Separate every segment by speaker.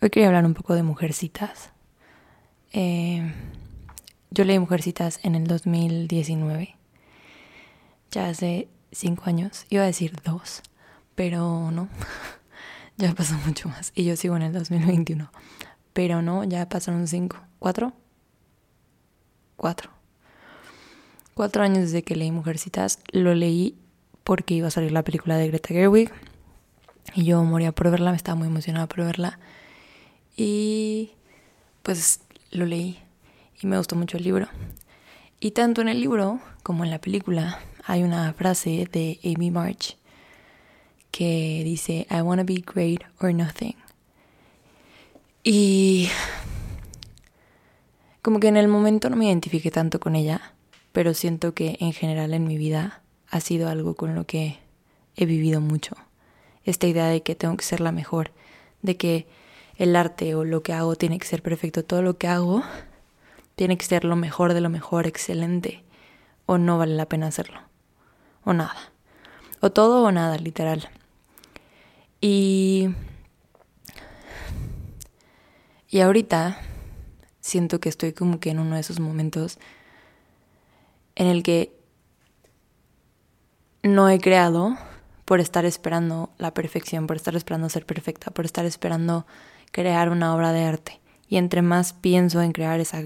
Speaker 1: Hoy quería hablar un poco de Mujercitas. Eh, yo leí Mujercitas en el 2019, ya hace cinco años, iba a decir dos, pero no, ya pasó mucho más. Y yo sigo en el 2021, pero no, ya pasaron cinco, cuatro, cuatro, cuatro años desde que leí Mujercitas, lo leí porque iba a salir la película de Greta Gerwig. Y yo moría por verla, me estaba muy emocionada por verla y pues lo leí y me gustó mucho el libro. Y tanto en el libro como en la película hay una frase de Amy March que dice, I want to be great or nothing. Y como que en el momento no me identifiqué tanto con ella, pero siento que en general en mi vida ha sido algo con lo que he vivido mucho. Esta idea de que tengo que ser la mejor, de que el arte o lo que hago tiene que ser perfecto. Todo lo que hago tiene que ser lo mejor de lo mejor, excelente. O no vale la pena hacerlo. O nada. O todo o nada, literal. Y... Y ahorita siento que estoy como que en uno de esos momentos en el que no he creado por estar esperando la perfección, por estar esperando ser perfecta, por estar esperando crear una obra de arte. Y entre más pienso en crear esa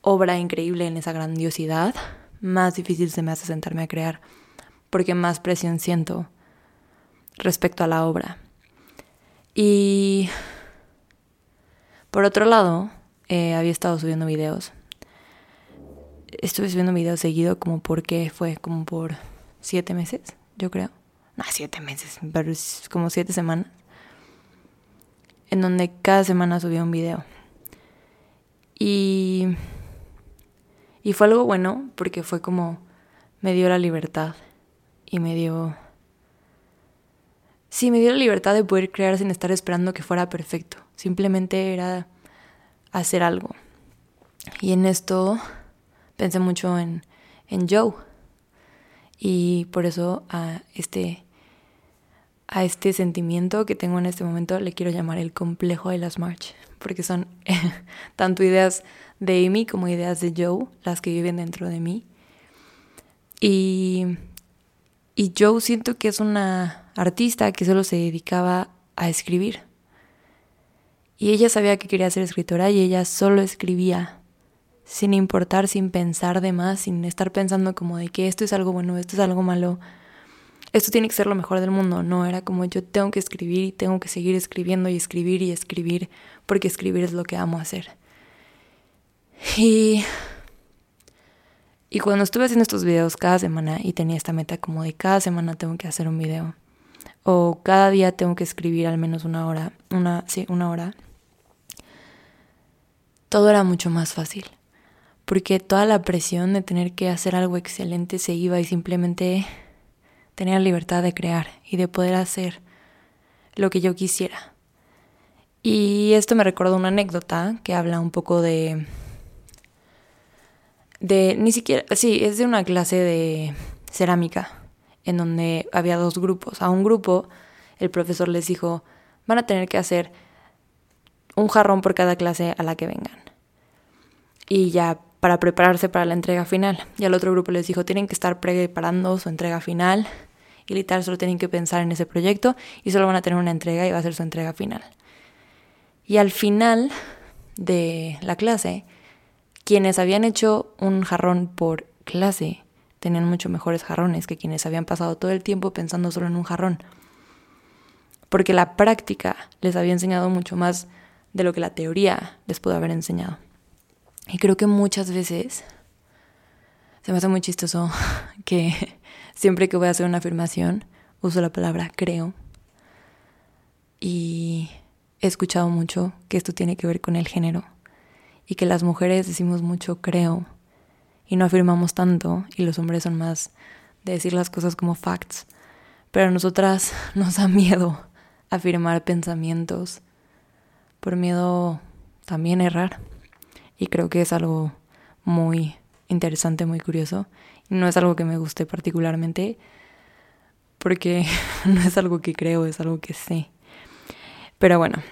Speaker 1: obra increíble, en esa grandiosidad, más difícil se me hace sentarme a crear, porque más presión siento respecto a la obra. Y por otro lado, eh, había estado subiendo videos. Estuve subiendo videos seguido como porque fue como por siete meses, yo creo. No, siete meses, pero como siete semanas en donde cada semana subía un video. Y, y fue algo bueno porque fue como me dio la libertad y me dio... Sí, me dio la libertad de poder crear sin estar esperando que fuera perfecto. Simplemente era hacer algo. Y en esto pensé mucho en, en Joe. Y por eso a este a este sentimiento que tengo en este momento le quiero llamar el complejo de las March, porque son tanto ideas de Amy como ideas de Joe las que viven dentro de mí. Y, y Joe siento que es una artista que solo se dedicaba a escribir. Y ella sabía que quería ser escritora y ella solo escribía, sin importar, sin pensar de más, sin estar pensando como de que esto es algo bueno, esto es algo malo esto tiene que ser lo mejor del mundo. No, era como yo tengo que escribir y tengo que seguir escribiendo y escribir y escribir porque escribir es lo que amo hacer. Y, y cuando estuve haciendo estos videos cada semana y tenía esta meta como de cada semana tengo que hacer un video o cada día tengo que escribir al menos una hora, una, sí, una hora, todo era mucho más fácil. Porque toda la presión de tener que hacer algo excelente se iba y simplemente la libertad de crear y de poder hacer lo que yo quisiera. Y esto me recuerda una anécdota que habla un poco de... de ni siquiera... sí, es de una clase de cerámica en donde había dos grupos. A un grupo el profesor les dijo, van a tener que hacer un jarrón por cada clase a la que vengan. Y ya para prepararse para la entrega final. Y al otro grupo les dijo, tienen que estar preparando su entrega final y literal solo tienen que pensar en ese proyecto y solo van a tener una entrega y va a ser su entrega final. Y al final de la clase, quienes habían hecho un jarrón por clase tenían mucho mejores jarrones que quienes habían pasado todo el tiempo pensando solo en un jarrón. Porque la práctica les había enseñado mucho más de lo que la teoría les pudo haber enseñado. Y creo que muchas veces se me hace muy chistoso que siempre que voy a hacer una afirmación uso la palabra creo. Y he escuchado mucho que esto tiene que ver con el género y que las mujeres decimos mucho creo y no afirmamos tanto y los hombres son más de decir las cosas como facts. Pero a nosotras nos da miedo afirmar pensamientos por miedo también errar. Y creo que es algo muy interesante, muy curioso. No es algo que me guste particularmente porque no es algo que creo, es algo que sé. Pero bueno,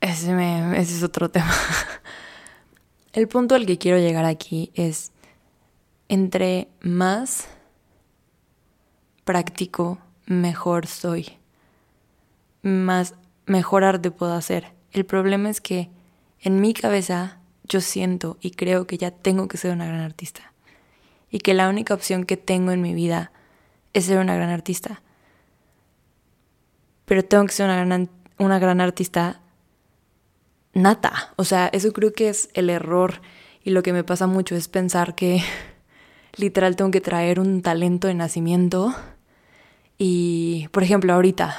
Speaker 1: ese, me, ese es otro tema. El punto al que quiero llegar aquí es, entre más práctico, mejor soy. Más mejor arte puedo hacer. El problema es que en mi cabeza yo siento y creo que ya tengo que ser una gran artista. Y que la única opción que tengo en mi vida es ser una gran artista. Pero tengo que ser una gran, una gran artista nata. O sea, eso creo que es el error. Y lo que me pasa mucho es pensar que literal tengo que traer un talento de nacimiento. Y, por ejemplo, ahorita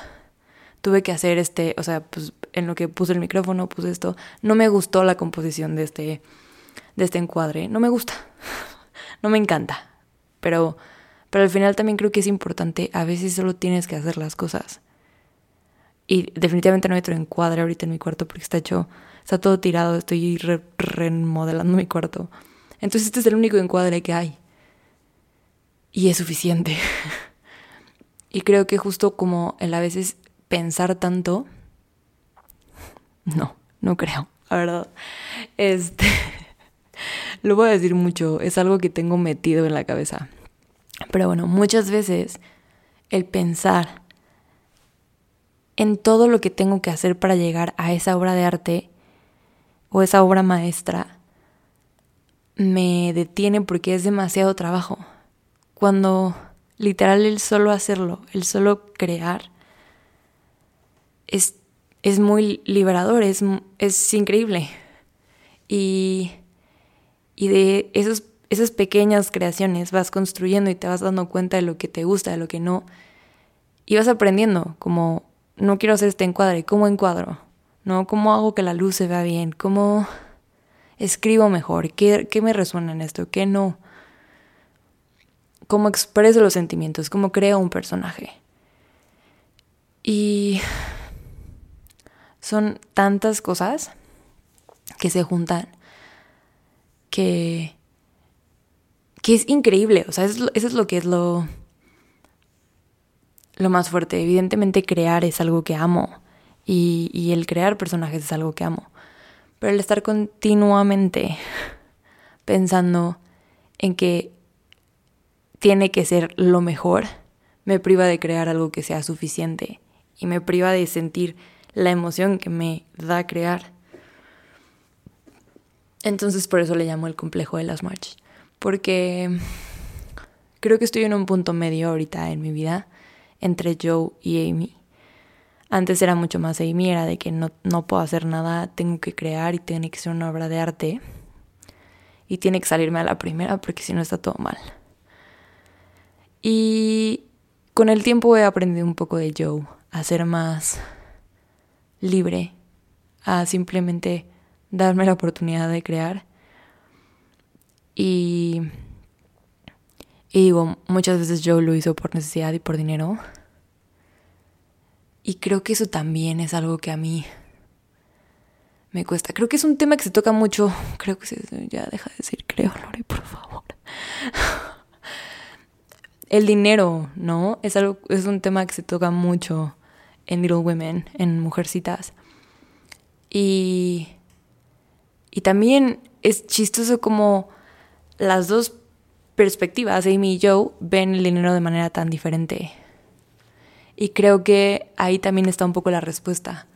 Speaker 1: tuve que hacer este, o sea, pues en lo que puse el micrófono, puse esto. No me gustó la composición de este, de este encuadre. No me gusta. No me encanta. Pero, pero al final también creo que es importante. A veces solo tienes que hacer las cosas. Y definitivamente no hay otro encuadre ahorita en mi cuarto porque está hecho, está todo tirado. Estoy remodelando mi cuarto. Entonces este es el único encuadre que hay. Y es suficiente. y creo que justo como el a veces pensar tanto no, no creo, la verdad. Este, lo voy a decir mucho, es algo que tengo metido en la cabeza. Pero bueno, muchas veces el pensar en todo lo que tengo que hacer para llegar a esa obra de arte o esa obra maestra me detiene porque es demasiado trabajo. Cuando literal el solo hacerlo, el solo crear, es es muy liberador, es, es increíble. Y, y de esos, esas pequeñas creaciones vas construyendo y te vas dando cuenta de lo que te gusta, de lo que no. Y vas aprendiendo, como, no quiero hacer este encuadre, ¿cómo encuadro? ¿No? ¿Cómo hago que la luz se vea bien? ¿Cómo escribo mejor? ¿Qué, qué me resuena en esto? ¿Qué no? ¿Cómo expreso los sentimientos? ¿Cómo creo un personaje? Y son tantas cosas que se juntan que, que es increíble. O sea, eso es lo que es lo, lo más fuerte. Evidentemente crear es algo que amo y, y el crear personajes es algo que amo. Pero el estar continuamente pensando en que tiene que ser lo mejor, me priva de crear algo que sea suficiente y me priva de sentir la emoción que me da crear. Entonces por eso le llamo el complejo de las march. Porque creo que estoy en un punto medio ahorita en mi vida entre Joe y Amy. Antes era mucho más Amy, era de que no, no puedo hacer nada, tengo que crear y tiene que ser una obra de arte. Y tiene que salirme a la primera porque si no está todo mal. Y con el tiempo he aprendido un poco de Joe, a ser más libre a simplemente darme la oportunidad de crear. Y, y digo, muchas veces yo lo hizo por necesidad y por dinero. Y creo que eso también es algo que a mí me cuesta. Creo que es un tema que se toca mucho. Creo que se, ya deja de decir creo, Lore, por favor. El dinero, ¿no? Es algo, es un tema que se toca mucho en Little Women, en Mujercitas. Y, y también es chistoso como las dos perspectivas, Amy y Joe, ven el dinero de manera tan diferente. Y creo que ahí también está un poco la respuesta.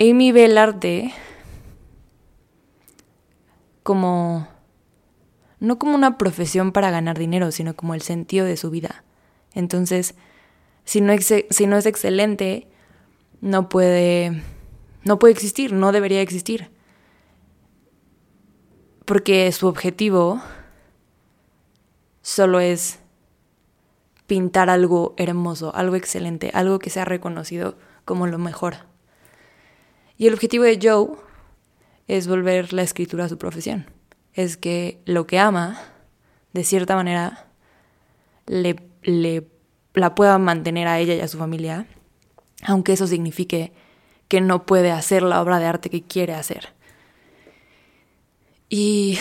Speaker 1: Amy ve el arte como no como una profesión para ganar dinero, sino como el sentido de su vida. Entonces, si no, es, excelente, no puede, no puede existir, no debería existir. Porque su objetivo solo es pintar algo hermoso, algo excelente, algo que sea reconocido como lo mejor. Y el objetivo de Joe es volver la escritura a su profesión. Es que lo que ama, de cierta manera, le, le la pueda mantener a ella y a su familia, aunque eso signifique que no puede hacer la obra de arte que quiere hacer. Y.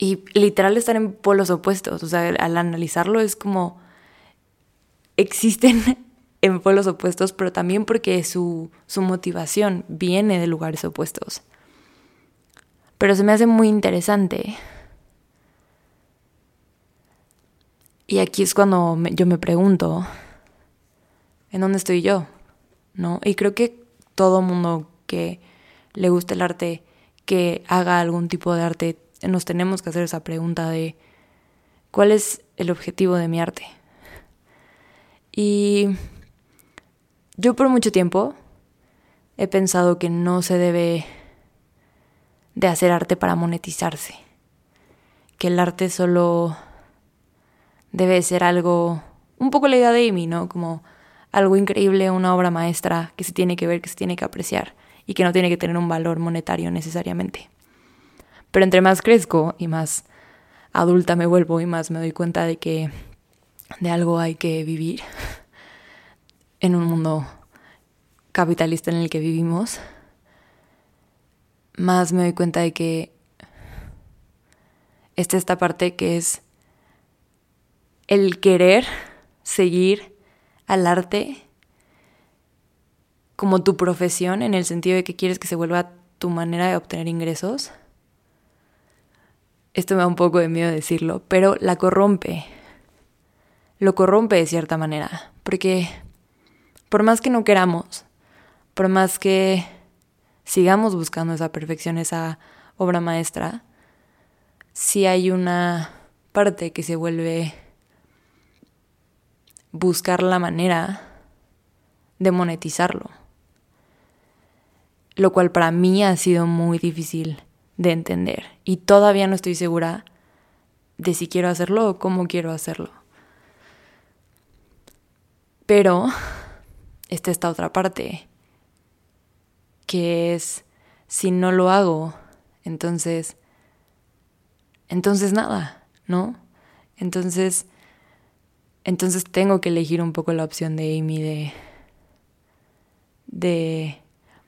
Speaker 1: Y literal estar en polos opuestos. O sea, al analizarlo es como. Existen en pueblos opuestos, pero también porque su, su motivación viene de lugares opuestos. Pero se me hace muy interesante. Y aquí es cuando yo me pregunto, ¿en dónde estoy yo? ¿No? Y creo que todo mundo que le guste el arte, que haga algún tipo de arte, nos tenemos que hacer esa pregunta de ¿cuál es el objetivo de mi arte? Y yo por mucho tiempo he pensado que no se debe de hacer arte para monetizarse, que el arte solo debe ser algo, un poco la idea de Amy, ¿no? Como algo increíble, una obra maestra que se tiene que ver, que se tiene que apreciar y que no tiene que tener un valor monetario necesariamente. Pero entre más crezco y más adulta me vuelvo y más me doy cuenta de que de algo hay que vivir en un mundo capitalista en el que vivimos, más me doy cuenta de que esta parte que es el querer seguir al arte como tu profesión en el sentido de que quieres que se vuelva tu manera de obtener ingresos. Esto me da un poco de miedo decirlo, pero la corrompe. Lo corrompe de cierta manera, porque por más que no queramos, por más que sigamos buscando esa perfección, esa obra maestra, si hay una parte que se vuelve buscar la manera de monetizarlo. Lo cual para mí ha sido muy difícil de entender y todavía no estoy segura de si quiero hacerlo o cómo quiero hacerlo. Pero está esta otra parte que es si no lo hago, entonces, entonces nada, ¿no? Entonces, entonces tengo que elegir un poco la opción de Amy de, de,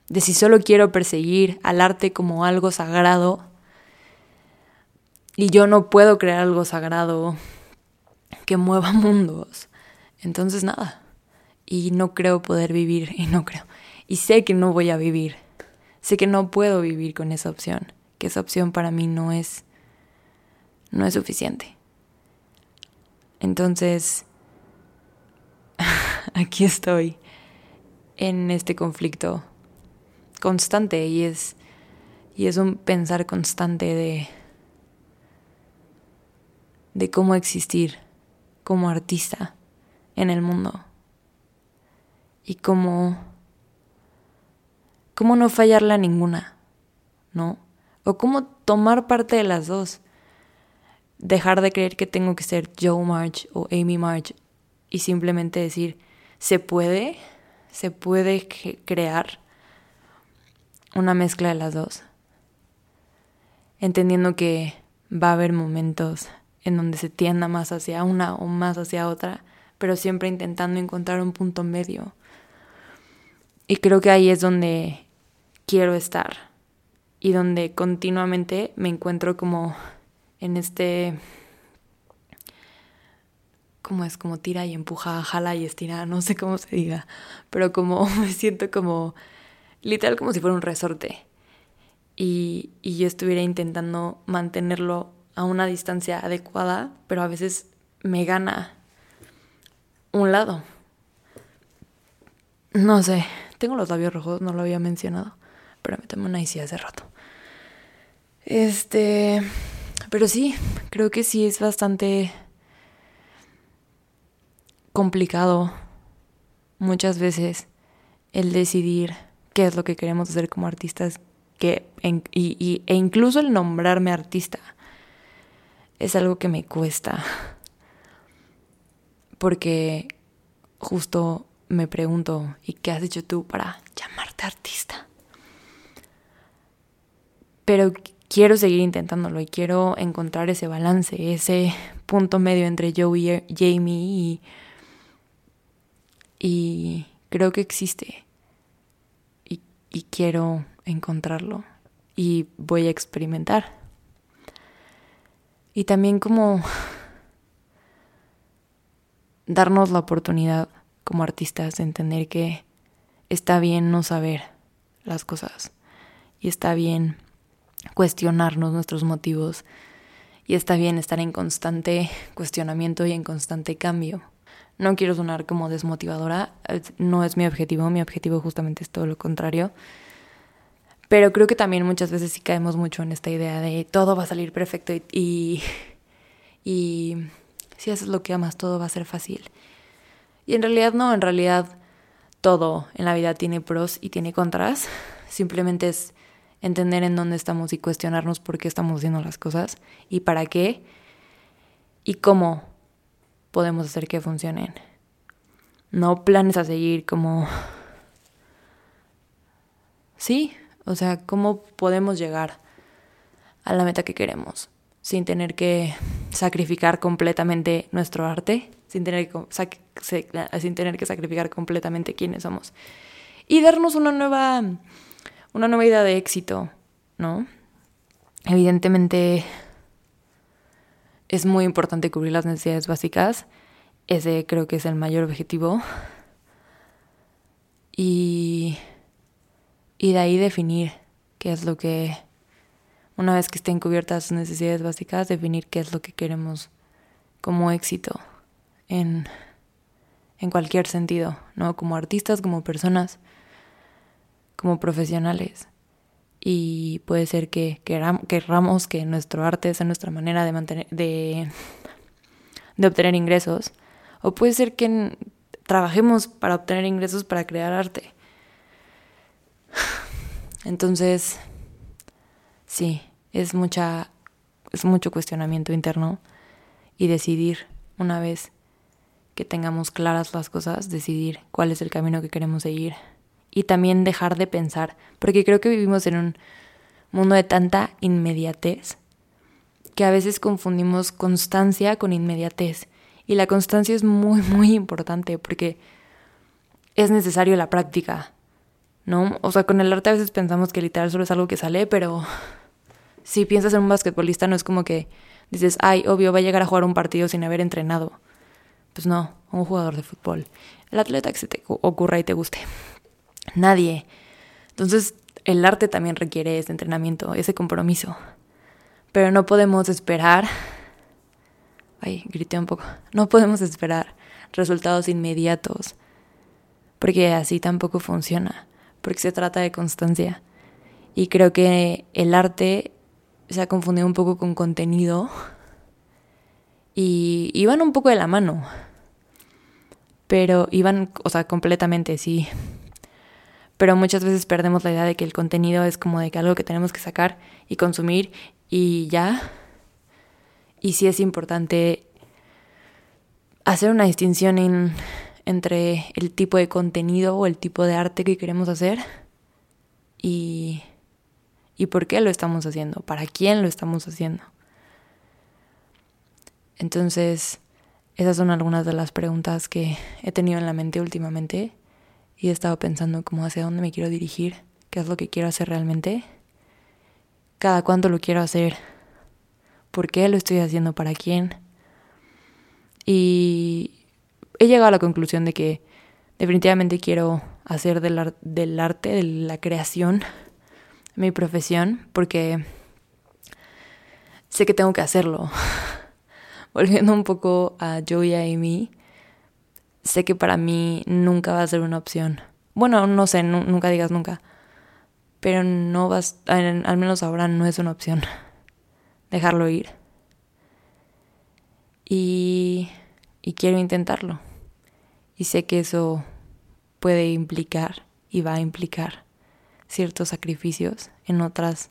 Speaker 1: de si solo quiero perseguir al arte como algo sagrado y yo no puedo crear algo sagrado que mueva mundos. Entonces nada. Y no creo poder vivir, y no creo, y sé que no voy a vivir. Sé que no puedo vivir con esa opción, que esa opción para mí no es no es suficiente. Entonces aquí estoy en este conflicto constante y es y es un pensar constante de de cómo existir como artista en el mundo y cómo cómo no fallarla ninguna, ¿no? O cómo tomar parte de las dos. Dejar de creer que tengo que ser Joe March o Amy March y simplemente decir, se puede, se puede crear una mezcla de las dos. Entendiendo que va a haber momentos en donde se tienda más hacia una o más hacia otra, pero siempre intentando encontrar un punto medio. Y creo que ahí es donde quiero estar y donde continuamente me encuentro como en este como es como tira y empuja, jala y estira, no sé cómo se diga, pero como me siento como literal como si fuera un resorte y, y yo estuviera intentando mantenerlo a una distancia adecuada, pero a veces me gana un lado. No sé, tengo los labios rojos, no lo había mencionado pero me tomé una ICI hace rato. Este, pero sí, creo que sí es bastante complicado muchas veces el decidir qué es lo que queremos hacer como artistas que, y, e incluso el nombrarme artista es algo que me cuesta porque justo me pregunto, ¿y qué has hecho tú para llamarte artista? pero quiero seguir intentándolo y quiero encontrar ese balance, ese punto medio entre Joe y Jamie y, creo que existe y, y quiero encontrarlo y voy a experimentar. Y también como darnos la oportunidad como artistas, entender que está bien no saber las cosas y está bien cuestionarnos nuestros motivos y está bien estar en constante cuestionamiento y en constante cambio. No quiero sonar como desmotivadora, no es mi objetivo, mi objetivo justamente es todo lo contrario. Pero creo que también muchas veces sí caemos mucho en esta idea de todo va a salir perfecto y, y, si haces lo que amas todo va a ser fácil. Y en realidad no, en realidad todo en la vida tiene pros y tiene contras. Simplemente es entender en dónde estamos y cuestionarnos por qué estamos haciendo las cosas y para qué y cómo podemos hacer que funcionen. No planes a seguir como... Sí, o sea, cómo podemos llegar a la meta que queremos sin tener que sacrificar completamente nuestro arte, sin tener que, sin tener que sacrificar completamente quiénes somos. Y darnos una nueva una nueva idea de éxito, ¿no? Evidentemente es muy importante cubrir las necesidades básicas. Ese creo que es el mayor objetivo. Y, y de ahí definir qué es lo que, una vez que estén cubiertas sus necesidades básicas, definir qué es lo que queremos como éxito en, en cualquier sentido, ¿no? Como artistas, como personas como profesionales. Y puede ser que queramos que nuestro arte sea nuestra manera de, mantener, de, de obtener ingresos. O puede ser que trabajemos para obtener ingresos para crear arte. Entonces, sí, es mucha es mucho cuestionamiento interno y decidir una vez que tengamos claras las cosas, decidir cuál es el camino que queremos seguir y también dejar de pensar, porque creo que vivimos en un mundo de tanta inmediatez que a veces confundimos constancia con inmediatez. Y la constancia es muy, muy importante porque es necesario la práctica, ¿no? O sea, con el arte a veces pensamos que literal solo es algo que sale, pero si piensas en un basquetbolista no es como que dices, ay, obvio, va a llegar a jugar un partido sin haber entrenado. Pues no, un jugador de fútbol. El atleta que se te ocurra y te guste nadie. Entonces, el arte también requiere ese entrenamiento, ese compromiso. Pero no podemos esperar. Ay, grité un poco. No podemos esperar resultados inmediatos. Porque así tampoco funciona. Porque se trata de constancia. Y creo que el arte se ha confundido un poco con contenido. Y iban un poco de la mano. Pero iban, o sea, completamente, sí pero muchas veces perdemos la idea de que el contenido es como de que algo que tenemos que sacar y consumir y ya. Y sí es importante hacer una distinción entre el tipo de contenido o el tipo de arte que queremos hacer y, y por qué lo estamos haciendo, para quién lo estamos haciendo. Entonces, esas son algunas de las preguntas que he tenido en la mente últimamente y he estado pensando como hacia dónde me quiero dirigir, qué es lo que quiero hacer realmente, cada cuánto lo quiero hacer, por qué lo estoy haciendo, para quién. Y he llegado a la conclusión de que definitivamente quiero hacer del, del arte, de la creación, mi profesión, porque sé que tengo que hacerlo. Volviendo un poco a Joey y a Amy, sé que para mí nunca va a ser una opción. Bueno, no sé, nunca digas nunca. Pero no vas, al menos ahora no es una opción. Dejarlo ir. Y, y quiero intentarlo. Y sé que eso puede implicar y va a implicar ciertos sacrificios en otras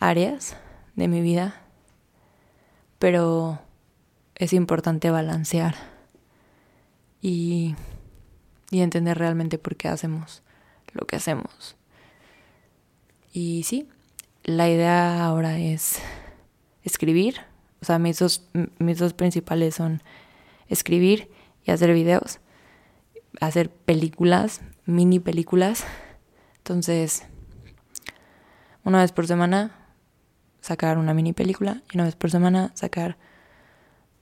Speaker 1: áreas de mi vida. Pero es importante balancear y, entender realmente por qué hacemos lo que hacemos. Y sí, la idea ahora es escribir. O sea, mis dos, mis dos principales son escribir y hacer videos, hacer películas, mini películas. Entonces, una vez por semana sacar una mini película y una vez por semana sacar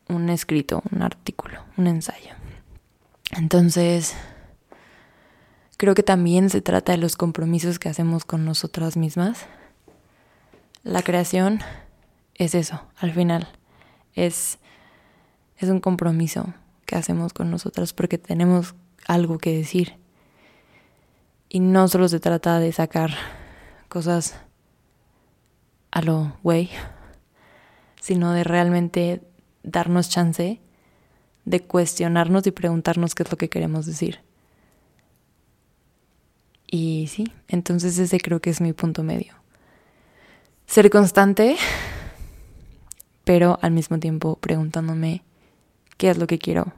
Speaker 1: un escrito, un artículo, un ensayo. Entonces, creo que también se trata de los compromisos que hacemos con nosotras mismas. La creación es eso, al final. Es, es un compromiso que hacemos con nosotras porque tenemos algo que decir. Y no solo se trata de sacar cosas a lo güey, sino de realmente darnos chance de cuestionarnos y preguntarnos qué es lo que queremos decir. Y sí, entonces ese creo que es mi punto medio. Ser constante, pero al mismo tiempo preguntándome qué es lo que quiero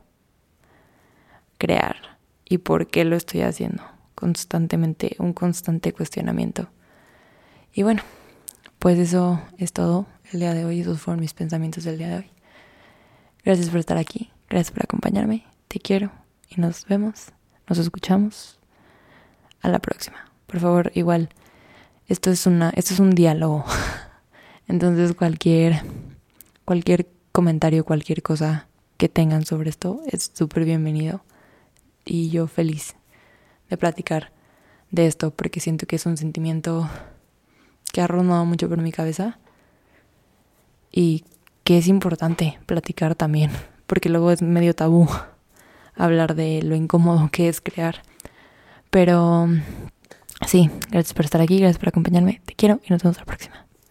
Speaker 1: crear y por qué lo estoy haciendo. Constantemente, un constante cuestionamiento. Y bueno, pues eso es todo el día de hoy. Esos fueron mis pensamientos del día de hoy. Gracias por estar aquí. Gracias por acompañarme. Te quiero. Y nos vemos. Nos escuchamos. A la próxima. Por favor, igual. Esto es una. Esto es un diálogo. Entonces cualquier. Cualquier comentario, cualquier cosa que tengan sobre esto es súper bienvenido. Y yo feliz de platicar de esto porque siento que es un sentimiento que ha rondado mucho por mi cabeza y que es importante platicar también, porque luego es medio tabú hablar de lo incómodo que es crear. Pero sí, gracias por estar aquí, gracias por acompañarme, te quiero y nos vemos la próxima.